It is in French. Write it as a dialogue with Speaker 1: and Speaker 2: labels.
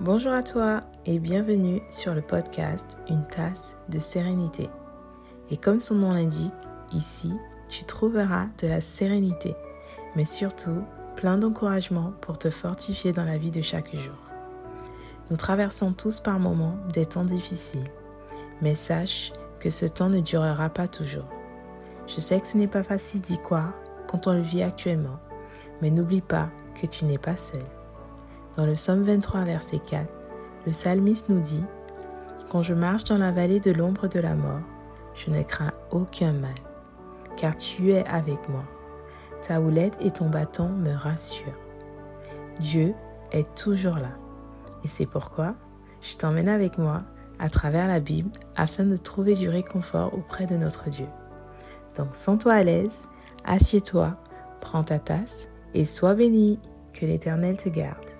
Speaker 1: Bonjour à toi et bienvenue sur le podcast Une tasse de sérénité. Et comme son nom l'indique, ici, tu trouveras de la sérénité, mais surtout plein d'encouragement pour te fortifier dans la vie de chaque jour. Nous traversons tous par moments des temps difficiles, mais sache que ce temps ne durera pas toujours. Je sais que ce n'est pas facile d'y croire quand on le vit actuellement, mais n'oublie pas que tu n'es pas seul. Dans le psaume 23, verset 4, le psalmiste nous dit Quand je marche dans la vallée de l'ombre de la mort, je ne crains aucun mal, car tu es avec moi. Ta houlette et ton bâton me rassurent. Dieu est toujours là. Et c'est pourquoi je t'emmène avec moi à travers la Bible afin de trouver du réconfort auprès de notre Dieu. Donc sens-toi à l'aise, assieds-toi, prends ta tasse et sois béni. Que l'Éternel te garde.